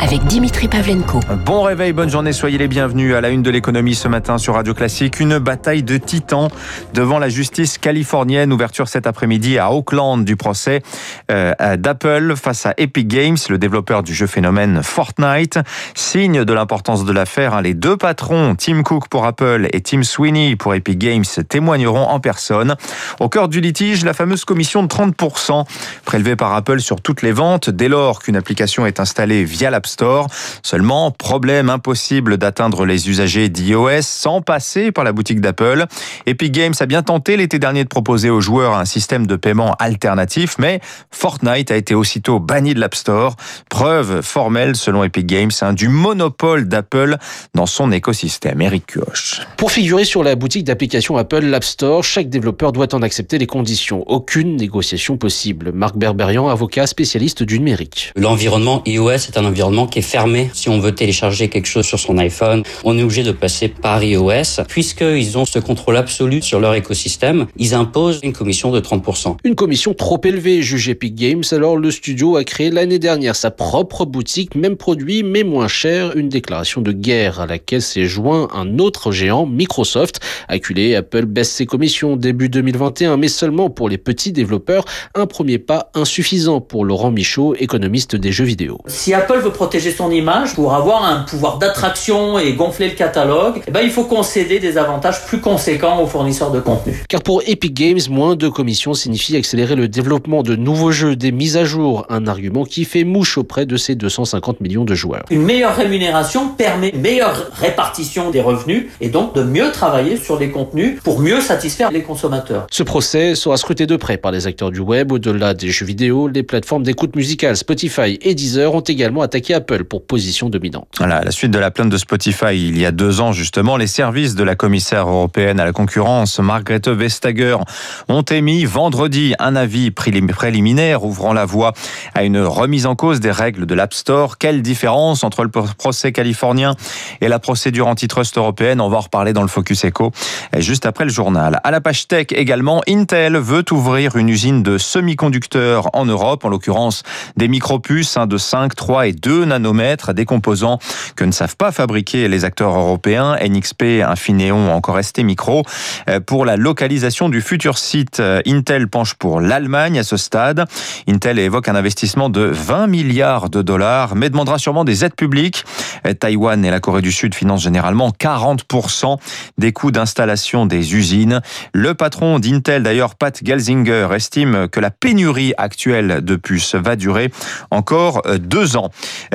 avec Dimitri Pavlenko. Bon réveil, bonne journée, soyez les bienvenus à la une de l'économie ce matin sur Radio Classique. Une bataille de titans devant la justice californienne. Ouverture cet après-midi à Oakland du procès euh, d'Apple face à Epic Games, le développeur du jeu phénomène Fortnite. Signe de l'importance de l'affaire, hein, les deux patrons, Tim Cook pour Apple et Tim Sweeney pour Epic Games, témoigneront en personne. Au cœur du litige, la fameuse commission de 30% prélevée par Apple sur toutes les ventes dès lors qu'une application est installée via l'App Store. Seulement, problème impossible d'atteindre les usagers d'iOS sans passer par la boutique d'Apple. Epic Games a bien tenté l'été dernier de proposer aux joueurs un système de paiement alternatif, mais Fortnite a été aussitôt banni de l'App Store. Preuve formelle, selon Epic Games, hein, du monopole d'Apple dans son écosystème. Eric Kioch. Pour figurer sur la boutique d'application Apple, l'App Store, chaque développeur doit en accepter les conditions. Aucune négociation possible. Marc Berberian, avocat spécialiste du numérique. L'environnement iOS est un environnement qui est fermé. Si on veut télécharger quelque chose sur son iPhone, on est obligé de passer par iOS. Puisqu'ils ont ce contrôle absolu sur leur écosystème, ils imposent une commission de 30%. Une commission trop élevée, juge Epic Games. Alors le studio a créé l'année dernière sa propre boutique, même produit, mais moins cher. Une déclaration de guerre à laquelle s'est joint un autre géant, Microsoft. Acculé, Apple baisse ses commissions début 2021, mais seulement pour les petits développeurs. Un premier pas insuffisant pour Laurent Michaud, économiste des jeux vidéo. Si Apple veut protéger son image, pour avoir un pouvoir d'attraction et gonfler le catalogue, eh ben, il faut concéder des avantages plus conséquents aux fournisseurs de contenu. Car pour Epic Games, moins de commissions signifie accélérer le développement de nouveaux jeux, des mises à jour, un argument qui fait mouche auprès de ces 250 millions de joueurs. Une meilleure rémunération permet une meilleure répartition des revenus et donc de mieux travailler sur les contenus pour mieux satisfaire les consommateurs. Ce procès sera scruté de près par les acteurs du web. Au-delà des jeux vidéo, les plateformes d'écoute musicale Spotify et Deezer ont également attaqué Apple pour position dominante. Voilà, à la suite de la plainte de Spotify il y a deux ans justement, les services de la commissaire européenne à la concurrence, Margrethe Vestager, ont émis vendredi un avis préliminaire ouvrant la voie à une remise en cause des règles de l'App Store. Quelle différence entre le procès californien et la procédure antitrust européenne? On va en reparler dans le Focus Echo juste après le journal. À la page tech également, Intel veut ouvrir une usine de semi-conducteurs en Europe, en l'occurrence des micropuces de 5, 3 et 2 nanomètres, des composants que ne savent pas fabriquer les acteurs européens, NXP, Infineon, encore ST Micro. Euh, pour la localisation du futur site, euh, Intel penche pour l'Allemagne à ce stade. Intel évoque un investissement de 20 milliards de dollars, mais demandera sûrement des aides publiques. Euh, Taïwan et la Corée du Sud financent généralement 40% des coûts d'installation des usines. Le patron d'Intel, d'ailleurs, Pat Gelsinger, estime que la pénurie actuelle de puces va durer encore deux ans.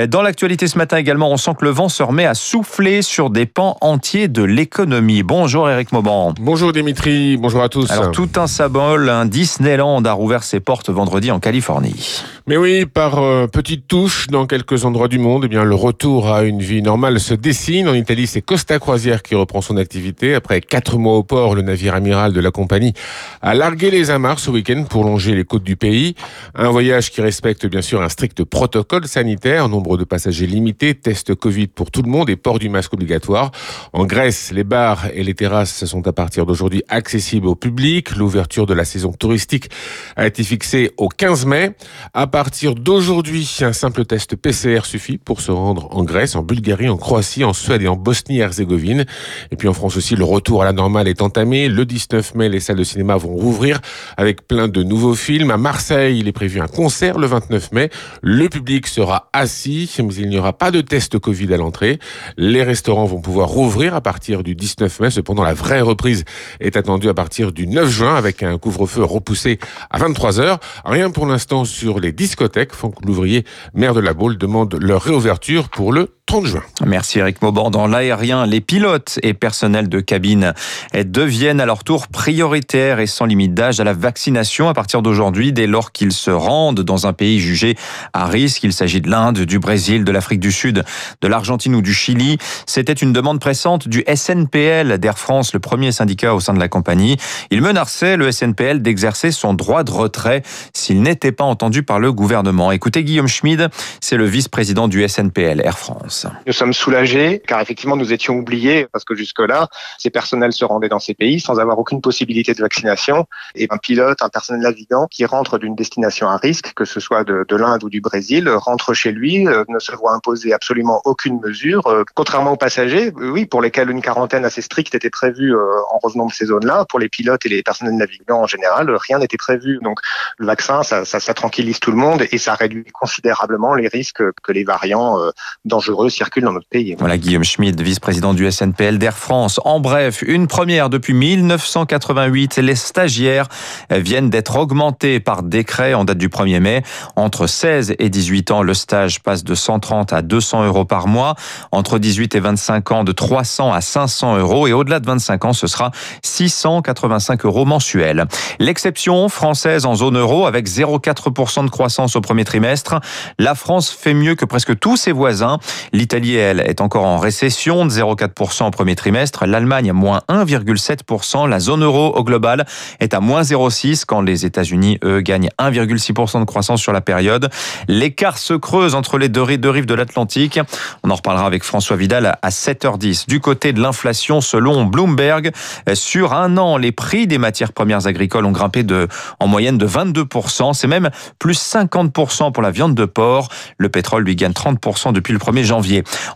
Dans l'actualité ce matin également, on sent que le vent se remet à souffler sur des pans entiers de l'économie. Bonjour Eric Mauban. Bonjour Dimitri, bonjour à tous. Alors tout un symbole, un Disneyland a rouvert ses portes vendredi en Californie. Mais oui, par euh, petites touches dans quelques endroits du monde, eh bien le retour à une vie normale se dessine. En Italie, c'est Costa Croisière qui reprend son activité. Après quatre mois au port, le navire amiral de la compagnie a largué les amarres ce week-end pour longer les côtes du pays. Un voyage qui respecte bien sûr un strict protocole sanitaire, nombre de passagers limités, test Covid pour tout le monde et port du masque obligatoire. En Grèce, les bars et les terrasses sont à partir d'aujourd'hui accessibles au public. L'ouverture de la saison touristique a été fixée au 15 mai. À partir d'aujourd'hui, un simple test PCR suffit pour se rendre en Grèce, en Bulgarie, en Croatie, en Suède et en Bosnie-Herzégovine. Et puis en France aussi, le retour à la normale est entamé. Le 19 mai, les salles de cinéma vont rouvrir avec plein de nouveaux films. À Marseille, il est prévu un concert le 29 mai. Le public sera assis, mais il n'y aura pas de test Covid à l'entrée. Les restaurants vont pouvoir rouvrir à partir du 19 mai. Cependant, la vraie reprise est attendue à partir du 9 juin avec un couvre-feu repoussé à 23 heures. Rien pour l'instant sur les discothèques. Franck Louvrier, maire de la Baule, demande leur réouverture pour le 30 juin. Merci Eric Mauban. Dans l'aérien, les pilotes et personnels de cabine deviennent à leur tour prioritaires et sans limite d'âge à la vaccination à partir d'aujourd'hui, dès lors qu'ils se rendent dans un pays jugé à risque. Il s'agit de l'Inde, du Brésil, de l'Afrique du Sud, de l'Argentine ou du Chili. C'était une demande pressante du SNPL d'Air France, le premier syndicat au sein de la compagnie. Il menaçait le SNPL d'exercer son droit de retrait s'il n'était pas entendu par le gouvernement. Écoutez Guillaume Schmid, c'est le vice-président du SNPL Air France. Nous sommes soulagés car effectivement nous étions oubliés parce que jusque-là, ces personnels se rendaient dans ces pays sans avoir aucune possibilité de vaccination. Et un pilote, un personnel navigant qui rentre d'une destination à risque, que ce soit de, de l'Inde ou du Brésil, rentre chez lui, euh, ne se voit imposer absolument aucune mesure, euh, contrairement aux passagers, oui, pour lesquels une quarantaine assez stricte était prévue euh, en revenant de ces zones-là, pour les pilotes et les personnels navigants en général, rien n'était prévu. Donc le vaccin, ça, ça, ça, tranquillise tout le monde et ça réduit considérablement les risques que les variants dangereux circulent dans notre pays. Voilà Guillaume Schmid, vice-président du SNPL d'Air France. En bref, une première depuis 1988, les stagiaires viennent d'être augmentés par décret en date du 1er mai. Entre 16 et 18 ans, le stage passe de 130 à 200 euros par mois. Entre 18 et 25 ans, de 300 à 500 euros. Et au-delà de 25 ans, ce sera 685 euros mensuels. L'exception française en zone euro avec 0,4% de croissance au premier trimestre. La France fait mieux que presque tous ses voisins. L'Italie, elle, est encore en récession de 0,4% au premier trimestre. L'Allemagne, moins 1,7%. La zone euro au global est à moins 0,6 quand les États-Unis, eux, gagnent 1,6% de croissance sur la période. L'écart se creuse entre les deux rives de l'Atlantique. On en reparlera avec François Vidal à 7h10. Du côté de l'inflation, selon Bloomberg, sur un an, les prix des matières premières agricoles ont grimpé de, en moyenne de 22%. C'est même plus 50% pour la viande de porc. Le pétrole lui gagne 30% depuis le 1er janvier.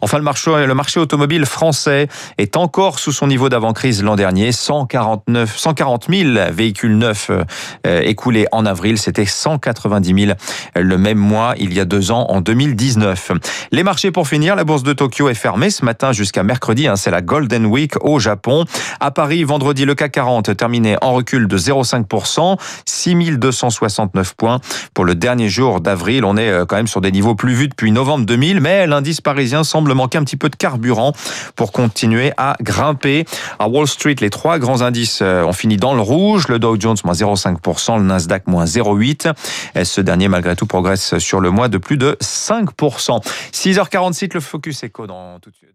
Enfin, le marché, le marché automobile français est encore sous son niveau d'avant-crise l'an dernier. 149, 140 000 véhicules neufs euh, écoulés en avril. C'était 190 000 le même mois il y a deux ans en 2019. Les marchés pour finir, la bourse de Tokyo est fermée ce matin jusqu'à mercredi. Hein, c'est la Golden Week au Japon. À Paris, vendredi, le CAC 40 terminé en recul de 0,5%, 6269 points. Pour le dernier jour d'avril, on est euh, quand même sur des niveaux plus vus depuis novembre 2000, mais l'indice parisien semble manquer un petit peu de carburant pour continuer à grimper. À Wall Street, les trois grands indices euh, ont fini dans le rouge. Le Dow Jones, moins 0,5%, le Nasdaq, moins 0,8%. Ce dernier, malgré tout, progresse sur le mois de plus de 5%. 6h46, le Focus Echo dans tout de suite.